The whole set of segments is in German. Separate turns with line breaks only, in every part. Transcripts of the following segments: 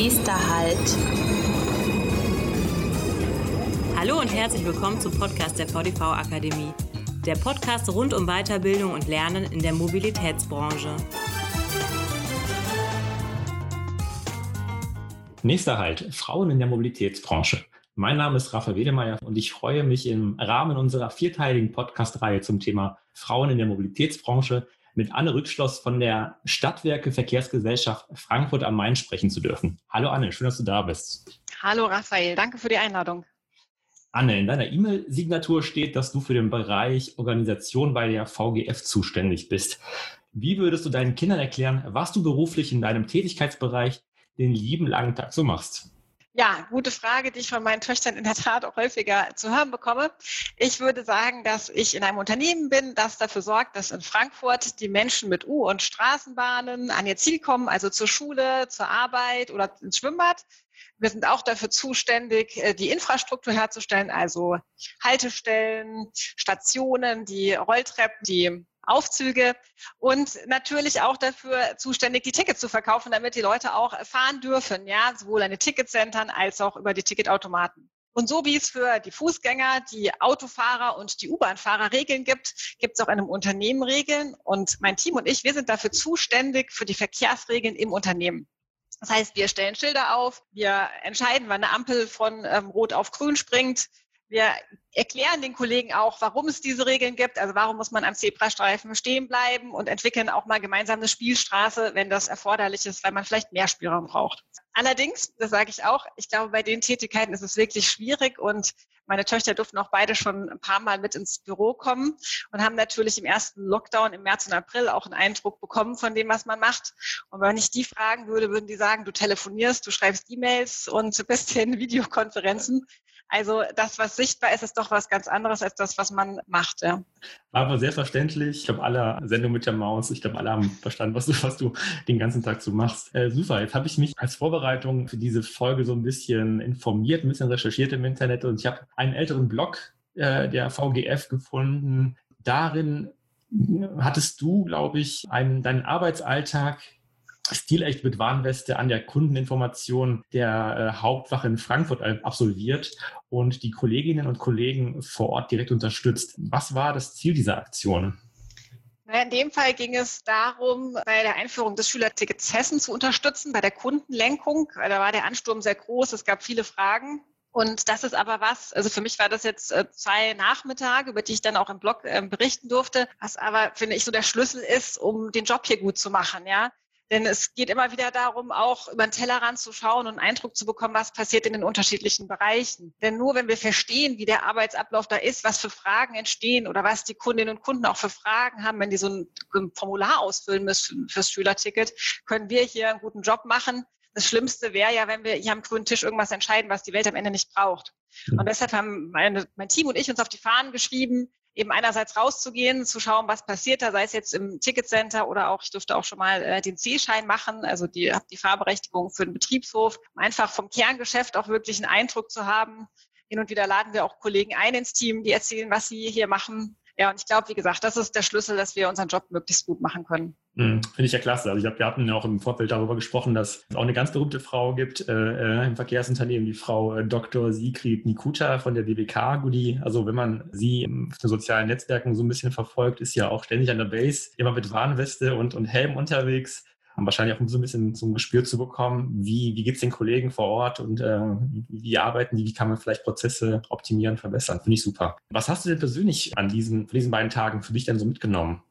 Nächster Halt.
Hallo und herzlich willkommen zum Podcast der VDV Akademie. Der Podcast rund um Weiterbildung und Lernen in der Mobilitätsbranche.
Nächster Halt, Frauen in der Mobilitätsbranche. Mein Name ist Rafa Wedemeyer und ich freue mich im Rahmen unserer vierteiligen Podcast-Reihe zum Thema Frauen in der Mobilitätsbranche mit Anne Rückschloss von der Stadtwerke Verkehrsgesellschaft Frankfurt am Main sprechen zu dürfen. Hallo Anne, schön, dass du da bist.
Hallo Raphael, danke für die Einladung.
Anne, in deiner E-Mail-Signatur steht, dass du für den Bereich Organisation bei der VGF zuständig bist. Wie würdest du deinen Kindern erklären, was du beruflich in deinem Tätigkeitsbereich den lieben langen Tag so machst?
Ja, gute Frage, die ich von meinen Töchtern in der Tat auch häufiger zu hören bekomme. Ich würde sagen, dass ich in einem Unternehmen bin, das dafür sorgt, dass in Frankfurt die Menschen mit U- und Straßenbahnen an ihr Ziel kommen, also zur Schule, zur Arbeit oder ins Schwimmbad. Wir sind auch dafür zuständig, äh, die Infrastruktur herzustellen, also Haltestellen, Stationen, die Rolltreppen, die Aufzüge und natürlich auch dafür zuständig, die Tickets zu verkaufen, damit die Leute auch fahren dürfen, ja, sowohl an den Ticketzentren als auch über die Ticketautomaten. Und so wie es für die Fußgänger, die Autofahrer und die U-Bahn-Fahrer Regeln gibt, gibt es auch in einem Unternehmen Regeln. Und mein Team und ich, wir sind dafür zuständig für die Verkehrsregeln im Unternehmen. Das heißt, wir stellen Schilder auf, wir entscheiden, wann eine Ampel von ähm, Rot auf Grün springt, wir erklären den Kollegen auch, warum es diese Regeln gibt, also warum muss man am Zebrastreifen stehen bleiben und entwickeln auch mal gemeinsam eine Spielstraße, wenn das erforderlich ist, weil man vielleicht mehr Spielraum braucht. Allerdings, das sage ich auch, ich glaube, bei den Tätigkeiten ist es wirklich schwierig und meine Töchter durften auch beide schon ein paar Mal mit ins Büro kommen und haben natürlich im ersten Lockdown im März und April auch einen Eindruck bekommen von dem, was man macht. Und wenn ich die fragen würde, würden die sagen, du telefonierst, du schreibst E-Mails und bist in Videokonferenzen. Also das, was sichtbar ist, ist doch was ganz anderes als das, was man macht. Ja.
Aber sehr verständlich. Ich glaube, alle Sendung mit der Maus. Ich glaube, alle haben verstanden, was du, was du den ganzen Tag so machst. Äh, super. Jetzt habe ich mich als Vorbereitung für diese Folge so ein bisschen informiert, ein bisschen recherchiert im Internet und ich habe einen älteren Blog äh, der VGF gefunden. Darin hattest du, glaube ich, einen, deinen Arbeitsalltag stilecht mit Warnweste an der Kundeninformation der äh, Hauptwache in Frankfurt absolviert und die Kolleginnen und Kollegen vor Ort direkt unterstützt. Was war das Ziel dieser Aktion?
In dem Fall ging es darum, bei der Einführung des Schülertickets Hessen zu unterstützen, bei der Kundenlenkung. Da war der Ansturm sehr groß, es gab viele Fragen. Und das ist aber was, also für mich war das jetzt äh, zwei Nachmittage, über die ich dann auch im Blog äh, berichten durfte, was aber, finde ich, so der Schlüssel ist, um den Job hier gut zu machen, ja. Denn es geht immer wieder darum, auch über den Tellerrand zu schauen und einen Eindruck zu bekommen, was passiert in den unterschiedlichen Bereichen. Denn nur wenn wir verstehen, wie der Arbeitsablauf da ist, was für Fragen entstehen oder was die Kundinnen und Kunden auch für Fragen haben, wenn die so ein Formular ausfüllen müssen fürs Schülerticket, können wir hier einen guten Job machen. Das Schlimmste wäre ja, wenn wir hier am grünen Tisch irgendwas entscheiden, was die Welt am Ende nicht braucht. Und deshalb haben meine, mein Team und ich uns auf die Fahnen geschrieben, eben einerseits rauszugehen, zu schauen, was passiert da, sei es jetzt im Ticketcenter oder auch, ich durfte auch schon mal äh, den C-Schein machen, also die habe die Fahrberechtigung für den Betriebshof, um einfach vom Kerngeschäft auch wirklich einen Eindruck zu haben. Hin und wieder laden wir auch Kollegen ein ins Team, die erzählen, was sie hier machen. Ja, und ich glaube, wie gesagt, das ist der Schlüssel, dass wir unseren Job möglichst gut machen können.
Mhm, Finde ich ja klasse. Also ich glaube, wir hatten ja auch im Vorfeld darüber gesprochen, dass es auch eine ganz berühmte Frau gibt äh, äh im Verkehrsunternehmen, die Frau äh, Dr. Sigrid Nikuta von der BBK Gudi. Also wenn man sie den sozialen Netzwerken so ein bisschen verfolgt, ist ja auch ständig an der Base, immer mit Warnweste und, und Helm unterwegs um wahrscheinlich auch so ein bisschen zum Gespür zu bekommen, wie, wie geht es den Kollegen vor Ort und äh, wie arbeiten die, wie kann man vielleicht Prozesse optimieren, verbessern. Finde ich super. Was hast du denn persönlich an diesen, von diesen beiden Tagen für dich denn so mitgenommen?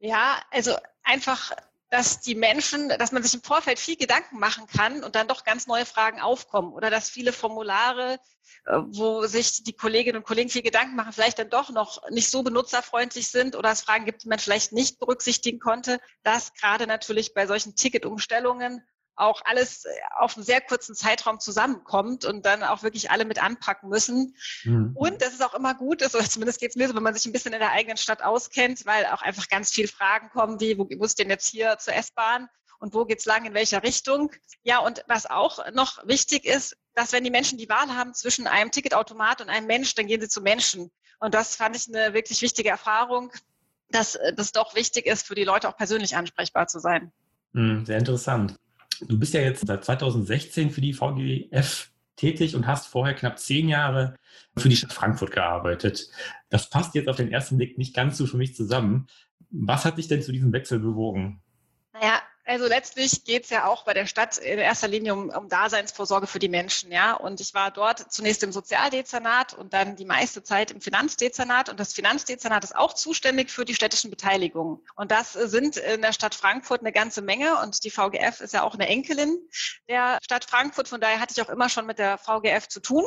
Ja, also einfach dass die Menschen, dass man sich im Vorfeld viel Gedanken machen kann und dann doch ganz neue Fragen aufkommen oder dass viele Formulare, äh, wo sich die Kolleginnen und Kollegen viel Gedanken machen, vielleicht dann doch noch nicht so benutzerfreundlich sind oder es Fragen gibt, die man vielleicht nicht berücksichtigen konnte, dass gerade natürlich bei solchen Ticketumstellungen auch alles äh, auf einen sehr kurzen Zeitraum zusammenkommt und dann auch wirklich alle mit anpacken müssen. Mhm. Und das ist auch immer gut, ist, oder zumindest geht es mir so, wenn man sich ein bisschen in der eigenen Stadt auskennt, weil auch einfach ganz viele Fragen kommen, wie, wo muss denn jetzt hier zur S-Bahn? Und wo geht's lang, in welcher Richtung? Ja, und was auch noch wichtig ist, dass wenn die Menschen die Wahl haben zwischen einem Ticketautomat und einem Mensch, dann gehen sie zu Menschen. Und das fand ich eine wirklich wichtige Erfahrung, dass das doch wichtig ist, für die Leute auch persönlich ansprechbar zu sein.
Mhm, sehr interessant. Du bist ja jetzt seit 2016 für die VGF tätig und hast vorher knapp zehn Jahre für die Stadt Frankfurt gearbeitet. Das passt jetzt auf den ersten Blick nicht ganz so für mich zusammen. Was hat dich denn zu diesem Wechsel bewogen?
Naja, also letztlich geht es ja auch bei der Stadt in erster Linie um, um Daseinsvorsorge für die Menschen, ja. Und ich war dort zunächst im Sozialdezernat und dann die meiste Zeit im Finanzdezernat. Und das Finanzdezernat ist auch zuständig für die städtischen Beteiligungen. Und das sind in der Stadt Frankfurt eine ganze Menge. Und die VGF ist ja auch eine Enkelin der Stadt Frankfurt. Von daher hatte ich auch immer schon mit der VGF zu tun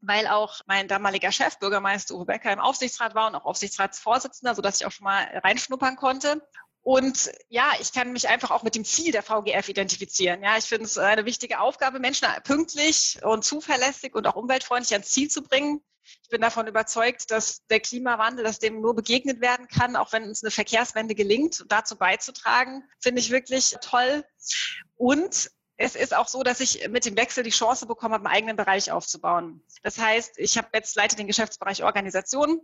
weil auch mein damaliger Chef, Bürgermeister Uwe Becker, im Aufsichtsrat war und auch Aufsichtsratsvorsitzender, sodass ich auch schon mal reinschnuppern konnte. Und ja, ich kann mich einfach auch mit dem Ziel der VGF identifizieren. Ja, ich finde es eine wichtige Aufgabe, Menschen pünktlich und zuverlässig und auch umweltfreundlich ans Ziel zu bringen. Ich bin davon überzeugt, dass der Klimawandel, dass dem nur begegnet werden kann, auch wenn uns eine Verkehrswende gelingt, dazu beizutragen, finde ich wirklich toll. Und es ist auch so, dass ich mit dem Wechsel die Chance bekommen habe, einen eigenen Bereich aufzubauen. Das heißt, ich habe jetzt leite den Geschäftsbereich Organisation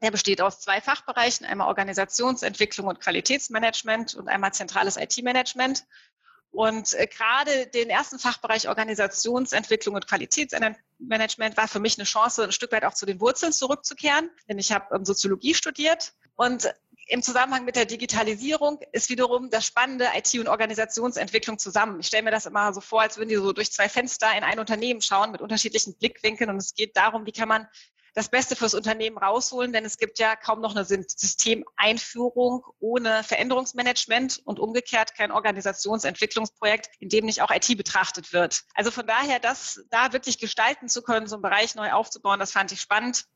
er besteht aus zwei Fachbereichen, einmal Organisationsentwicklung und Qualitätsmanagement und einmal zentrales IT-Management. Und äh, gerade den ersten Fachbereich Organisationsentwicklung und Qualitätsmanagement war für mich eine Chance, ein Stück weit auch zu den Wurzeln zurückzukehren, denn ich habe ähm, Soziologie studiert und im Zusammenhang mit der Digitalisierung ist wiederum das spannende IT- und Organisationsentwicklung zusammen. Ich stelle mir das immer so vor, als würden die so durch zwei Fenster in ein Unternehmen schauen mit unterschiedlichen Blickwinkeln und es geht darum, wie kann man das Beste fürs Unternehmen rausholen, denn es gibt ja kaum noch eine Systemeinführung ohne Veränderungsmanagement und umgekehrt kein Organisationsentwicklungsprojekt, in dem nicht auch IT betrachtet wird. Also von daher, das da wirklich gestalten zu können, so einen Bereich neu aufzubauen, das fand ich spannend.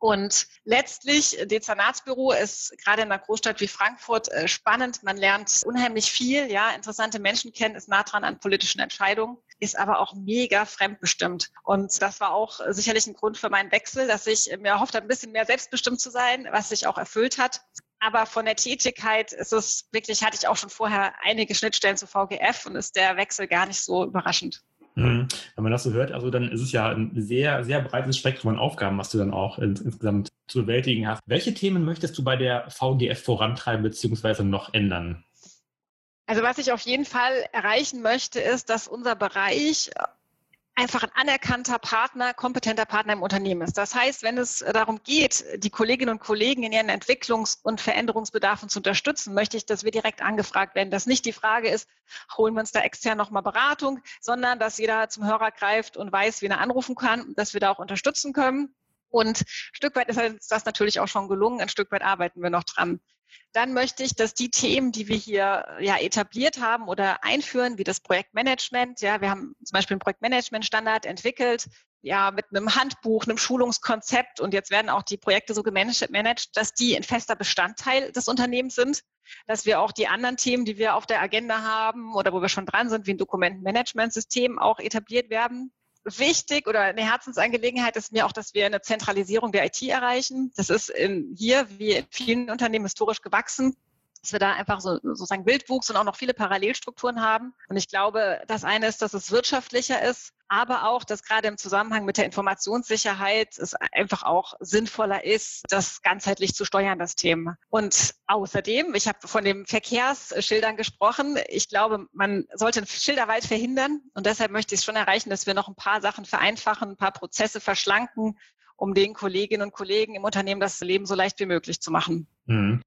Und letztlich, Dezernatsbüro ist gerade in einer Großstadt wie Frankfurt äh, spannend. Man lernt unheimlich viel, ja, interessante Menschen kennen, ist nah dran an politischen Entscheidungen, ist aber auch mega fremdbestimmt. Und das war auch sicherlich ein Grund für meinen Wechsel, dass ich mir erhofft habe, ein bisschen mehr selbstbestimmt zu sein, was sich auch erfüllt hat. Aber von der Tätigkeit ist es wirklich, hatte ich auch schon vorher einige Schnittstellen zu VGF und ist der Wechsel gar nicht so überraschend.
Mhm. Wenn man das so hört, also dann ist es ja ein sehr, sehr breites Spektrum an Aufgaben, was du dann auch ins, insgesamt zu bewältigen hast. Welche Themen möchtest du bei der VGF vorantreiben bzw. noch ändern?
Also was ich auf jeden Fall erreichen möchte, ist, dass unser Bereich einfach ein anerkannter Partner, kompetenter Partner im Unternehmen ist. Das heißt, wenn es darum geht, die Kolleginnen und Kollegen in ihren Entwicklungs- und Veränderungsbedarfen zu unterstützen, möchte ich, dass wir direkt angefragt werden, dass nicht die Frage ist, holen wir uns da extern nochmal Beratung, sondern dass jeder zum Hörer greift und weiß, wie er anrufen kann, dass wir da auch unterstützen können. Und ein Stück weit ist das natürlich auch schon gelungen, ein Stück weit arbeiten wir noch dran. Dann möchte ich, dass die Themen, die wir hier ja etabliert haben oder einführen, wie das Projektmanagement, ja, wir haben zum Beispiel einen Projektmanagement-Standard entwickelt, ja, mit einem Handbuch, einem Schulungskonzept und jetzt werden auch die Projekte so gemanagt, dass die ein fester Bestandteil des Unternehmens sind, dass wir auch die anderen Themen, die wir auf der Agenda haben oder wo wir schon dran sind, wie ein Dokumentenmanagementsystem auch etabliert werden wichtig oder eine Herzensangelegenheit ist mir auch, dass wir eine Zentralisierung der IT erreichen. Das ist in, hier wie in vielen Unternehmen historisch gewachsen dass wir da einfach so, sozusagen Wildwuchs und auch noch viele Parallelstrukturen haben. Und ich glaube, das eine ist, dass es wirtschaftlicher ist, aber auch, dass gerade im Zusammenhang mit der Informationssicherheit es einfach auch sinnvoller ist, das ganzheitlich zu steuern, das Thema. Und außerdem, ich habe von den Verkehrsschildern gesprochen, ich glaube, man sollte Schilderwald verhindern und deshalb möchte ich es schon erreichen, dass wir noch ein paar Sachen vereinfachen, ein paar Prozesse verschlanken, um den Kolleginnen und Kollegen im Unternehmen das Leben so leicht wie möglich zu machen. Mhm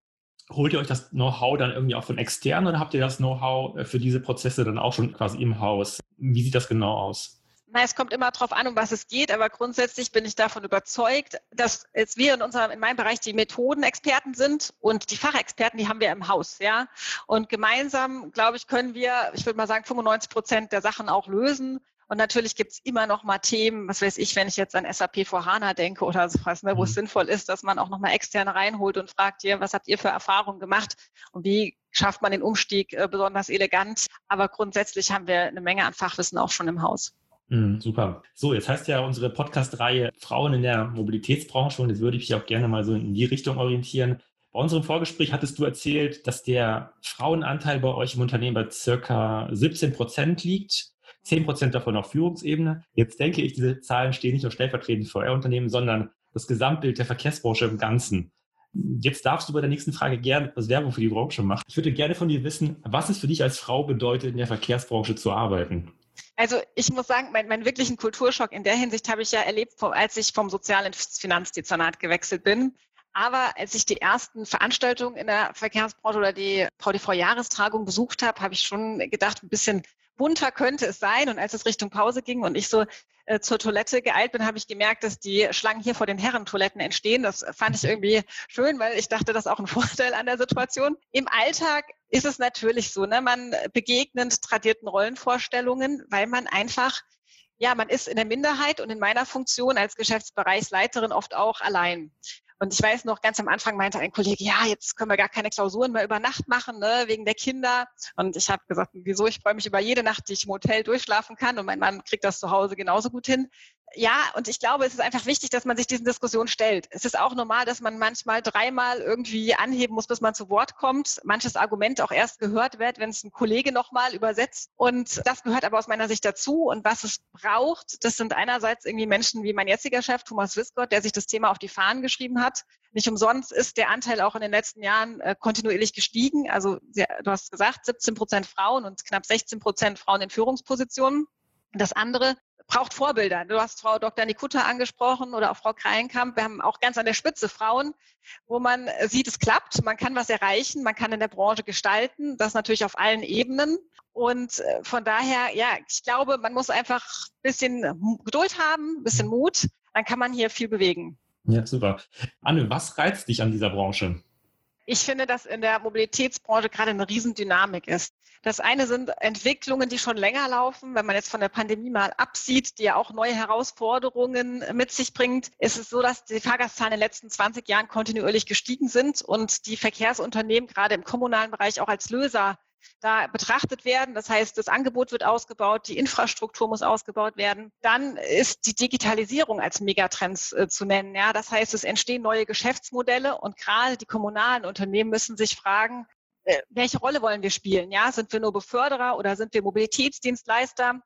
holt ihr euch das Know-how dann irgendwie auch von extern oder habt ihr das Know-how äh, für diese Prozesse dann auch schon quasi im Haus? Wie sieht das genau aus?
Na, es kommt immer darauf an, um was es geht, aber grundsätzlich bin ich davon überzeugt, dass jetzt wir in unserem, in meinem Bereich die Methodenexperten sind und die Fachexperten, die haben wir im Haus, ja. Und gemeinsam, glaube ich, können wir, ich würde mal sagen, 95 Prozent der Sachen auch lösen. Und natürlich gibt es immer noch mal Themen, was weiß ich, wenn ich jetzt an SAP vor HANA denke oder sowas, ne, wo mhm. es sinnvoll ist, dass man auch noch mal externe reinholt und fragt, hier, was habt ihr für Erfahrungen gemacht und wie schafft man den Umstieg äh, besonders elegant. Aber grundsätzlich haben wir eine Menge an Fachwissen auch schon im Haus.
Mhm, super. So, jetzt heißt ja unsere Podcast-Reihe Frauen in der Mobilitätsbranche und jetzt würde ich mich auch gerne mal so in die Richtung orientieren. Bei unserem Vorgespräch hattest du erzählt, dass der Frauenanteil bei euch im Unternehmen bei circa 17 Prozent liegt. 10 Prozent davon auf Führungsebene. Jetzt denke ich, diese Zahlen stehen nicht nur stellvertretend für euer Unternehmen, sondern das Gesamtbild der Verkehrsbranche im Ganzen. Jetzt darfst du bei der nächsten Frage gerne etwas Werbung für die Branche machen. Ich würde gerne von dir wissen, was es für dich als Frau bedeutet, in der Verkehrsbranche zu arbeiten.
Also ich muss sagen, meinen mein wirklichen Kulturschock in der Hinsicht habe ich ja erlebt, als ich vom Sozial- ins Finanzdezernat gewechselt bin. Aber als ich die ersten Veranstaltungen in der Verkehrsbranche oder die VDV-Jahrestragung besucht habe, habe ich schon gedacht, ein bisschen bunter könnte es sein. Und als es Richtung Pause ging und ich so äh, zur Toilette geeilt bin, habe ich gemerkt, dass die Schlangen hier vor den Herrentoiletten entstehen. Das fand ich irgendwie schön, weil ich dachte, das ist auch ein Vorteil an der Situation. Im Alltag ist es natürlich so, ne? man begegnet tradierten Rollenvorstellungen, weil man einfach ja, man ist in der Minderheit und in meiner Funktion als Geschäftsbereichsleiterin oft auch allein. Und ich weiß noch, ganz am Anfang meinte ein Kollege, ja, jetzt können wir gar keine Klausuren mehr über Nacht machen, ne, wegen der Kinder. Und ich habe gesagt, wieso? Ich freue mich über jede Nacht, die ich im Hotel durchschlafen kann. Und mein Mann kriegt das zu Hause genauso gut hin ja, und ich glaube, es ist einfach wichtig, dass man sich diesen Diskussionen stellt. Es ist auch normal, dass man manchmal dreimal irgendwie anheben muss, bis man zu Wort kommt. Manches Argument auch erst gehört wird, wenn es ein Kollege nochmal übersetzt. Und das gehört aber aus meiner Sicht dazu. Und was es braucht, das sind einerseits irgendwie Menschen wie mein jetziger Chef, Thomas Wiskott, der sich das Thema auf die Fahnen geschrieben hat. Nicht umsonst ist der Anteil auch in den letzten Jahren äh, kontinuierlich gestiegen. Also du hast gesagt, 17 Prozent Frauen und knapp 16 Prozent Frauen in Führungspositionen. Das andere braucht Vorbilder. Du hast Frau Dr. Nikutta angesprochen oder auch Frau Kreinkamp. Wir haben auch ganz an der Spitze Frauen, wo man sieht, es klappt, man kann was erreichen, man kann in der Branche gestalten, das natürlich auf allen Ebenen. Und äh, von daher, ja, ich glaube, man muss einfach ein bisschen Geduld haben, ein bisschen Mut, dann kann man hier viel bewegen.
Ja, super. Anne, was reizt dich an dieser Branche?
Ich finde, dass in der Mobilitätsbranche gerade eine Riesendynamik ist. Das eine sind Entwicklungen, die schon länger laufen. Wenn man jetzt von der Pandemie mal absieht, die ja auch neue Herausforderungen mit sich bringt, ist es so, dass die Fahrgastzahlen in den letzten 20 Jahren kontinuierlich gestiegen sind und die Verkehrsunternehmen gerade im kommunalen Bereich auch als Löser da betrachtet werden. Das heißt, das Angebot wird ausgebaut, die Infrastruktur muss ausgebaut werden. Dann ist die Digitalisierung als Megatrends äh, zu nennen. Ja, das heißt, es entstehen neue Geschäftsmodelle und gerade die kommunalen Unternehmen müssen sich fragen, äh, welche Rolle wollen wir spielen? Ja, sind wir nur Beförderer oder sind wir Mobilitätsdienstleister?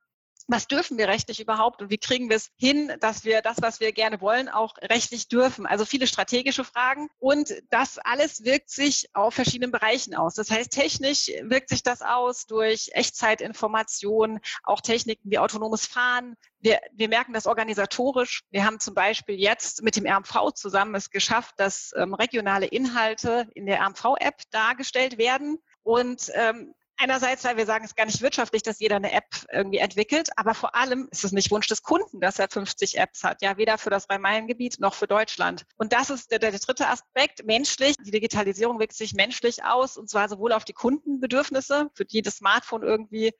Was dürfen wir rechtlich überhaupt und wie kriegen wir es hin, dass wir das, was wir gerne wollen, auch rechtlich dürfen? Also viele strategische Fragen und das alles wirkt sich auf verschiedenen Bereichen aus. Das heißt, technisch wirkt sich das aus durch Echtzeitinformation, auch Techniken wie autonomes Fahren. Wir, wir merken das organisatorisch. Wir haben zum Beispiel jetzt mit dem RMV zusammen es geschafft, dass ähm, regionale Inhalte in der RMV-App dargestellt werden. Und ähm, Einerseits, weil wir sagen, es ist gar nicht wirtschaftlich, dass jeder eine App irgendwie entwickelt, aber vor allem ist es nicht Wunsch des Kunden, dass er 50 Apps hat, ja, weder für das Rhein-Main-Gebiet noch für Deutschland. Und das ist der, der, dritte Aspekt, menschlich. Die Digitalisierung wirkt sich menschlich aus, und zwar sowohl auf die Kundenbedürfnisse, für die das Smartphone irgendwie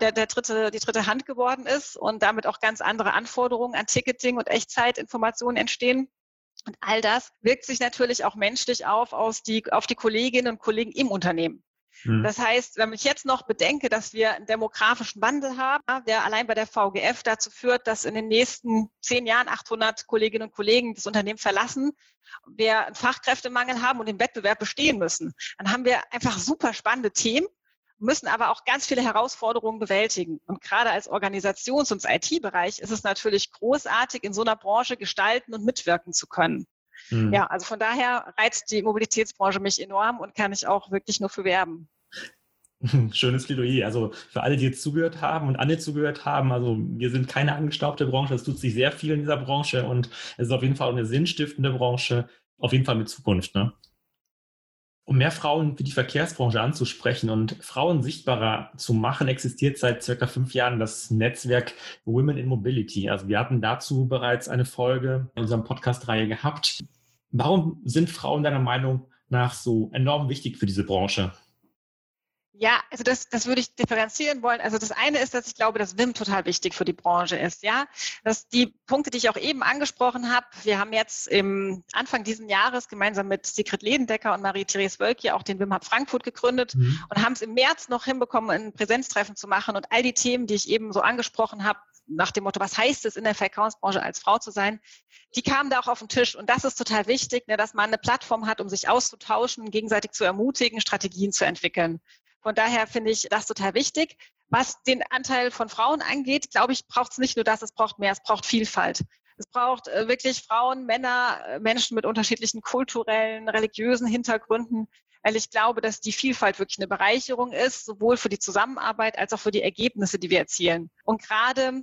der, der dritte, die dritte Hand geworden ist und damit auch ganz andere Anforderungen an Ticketing und Echtzeitinformationen entstehen. Und all das wirkt sich natürlich auch menschlich auf, aus die, auf die Kolleginnen und Kollegen im Unternehmen. Hm. Das heißt, wenn ich jetzt noch bedenke, dass wir einen demografischen Wandel haben, der allein bei der VGF dazu führt, dass in den nächsten zehn Jahren 800 Kolleginnen und Kollegen das Unternehmen verlassen, wir einen Fachkräftemangel haben und den Wettbewerb bestehen müssen, dann haben wir einfach super spannende Themen, müssen aber auch ganz viele Herausforderungen bewältigen. Und gerade als Organisations- und IT-Bereich ist es natürlich großartig, in so einer Branche gestalten und mitwirken zu können. Mhm. Ja, also von daher reizt die Mobilitätsbranche mich enorm und kann ich auch wirklich nur für werben.
Schönes Plädoyer. Also für alle, die jetzt zugehört haben und alle zugehört haben, also wir sind keine angestaubte Branche, es tut sich sehr viel in dieser Branche und es ist auf jeden Fall eine sinnstiftende Branche, auf jeden Fall mit Zukunft. Ne? Um mehr Frauen für die Verkehrsbranche anzusprechen und Frauen sichtbarer zu machen, existiert seit circa fünf Jahren das Netzwerk Women in Mobility. Also wir hatten dazu bereits eine Folge in unserem Podcast-Reihe gehabt. Warum sind Frauen deiner Meinung nach so enorm wichtig für diese Branche?
Ja, also das, das würde ich differenzieren wollen. Also das eine ist, dass ich glaube, dass WIM total wichtig für die Branche ist. Ja, dass die Punkte, die ich auch eben angesprochen habe, wir haben jetzt im Anfang dieses Jahres gemeinsam mit Sigrid Ledendecker und Marie-Therese Wölki auch den WIM Hub Frankfurt gegründet mhm. und haben es im März noch hinbekommen, ein Präsenztreffen zu machen und all die Themen, die ich eben so angesprochen habe, nach dem Motto, was heißt es in der Verkaufsbranche als Frau zu sein, die kamen da auch auf den Tisch. Und das ist total wichtig, ne, dass man eine Plattform hat, um sich auszutauschen, gegenseitig zu ermutigen, Strategien zu entwickeln. Von daher finde ich das total wichtig. Was den Anteil von Frauen angeht, glaube ich, braucht es nicht nur das, es braucht mehr, es braucht Vielfalt. Es braucht äh, wirklich Frauen, Männer, äh, Menschen mit unterschiedlichen kulturellen, religiösen Hintergründen, weil ich glaube, dass die Vielfalt wirklich eine Bereicherung ist, sowohl für die Zusammenarbeit als auch für die Ergebnisse, die wir erzielen. Und gerade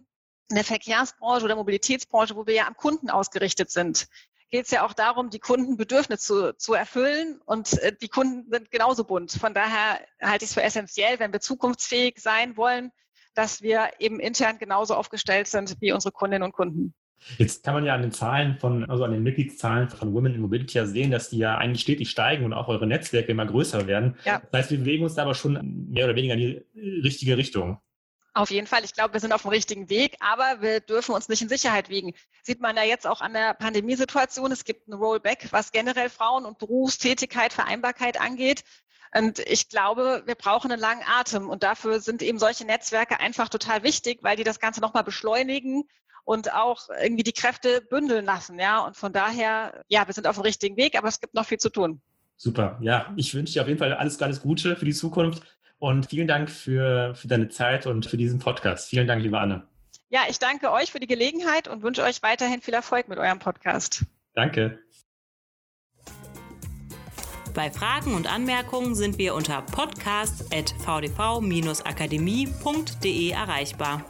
in der Verkehrsbranche oder Mobilitätsbranche, wo wir ja am Kunden ausgerichtet sind, geht es ja auch darum, die Kundenbedürfnisse zu, zu erfüllen und äh, die Kunden sind genauso bunt. Von daher halte ich es für essentiell, wenn wir zukunftsfähig sein wollen, dass wir eben intern genauso aufgestellt sind wie unsere Kundinnen und Kunden.
Jetzt kann man ja an den Zahlen von, also an den Mitgliedszahlen von Women in Mobility ja sehen, dass die ja eigentlich stetig steigen und auch eure Netzwerke immer größer werden. Ja. Das heißt, wir bewegen uns da aber schon mehr oder weniger in die richtige Richtung.
Auf jeden Fall. Ich glaube, wir sind auf dem richtigen Weg, aber wir dürfen uns nicht in Sicherheit wiegen. Sieht man ja jetzt auch an der Pandemiesituation. Es gibt ein Rollback, was generell Frauen und Berufstätigkeit, Vereinbarkeit angeht. Und ich glaube, wir brauchen einen langen Atem. Und dafür sind eben solche Netzwerke einfach total wichtig, weil die das Ganze nochmal beschleunigen und auch irgendwie die Kräfte bündeln lassen. Ja, und von daher, ja, wir sind auf dem richtigen Weg, aber es gibt noch viel zu tun.
Super. Ja, ich wünsche dir auf jeden Fall alles, alles Gute für die Zukunft. Und vielen Dank für, für deine Zeit und für diesen Podcast. Vielen Dank, liebe Anne.
Ja, ich danke euch für die Gelegenheit und wünsche euch weiterhin viel Erfolg mit eurem Podcast.
Danke.
Bei Fragen und Anmerkungen sind wir unter podcast.vdv-akademie.de erreichbar.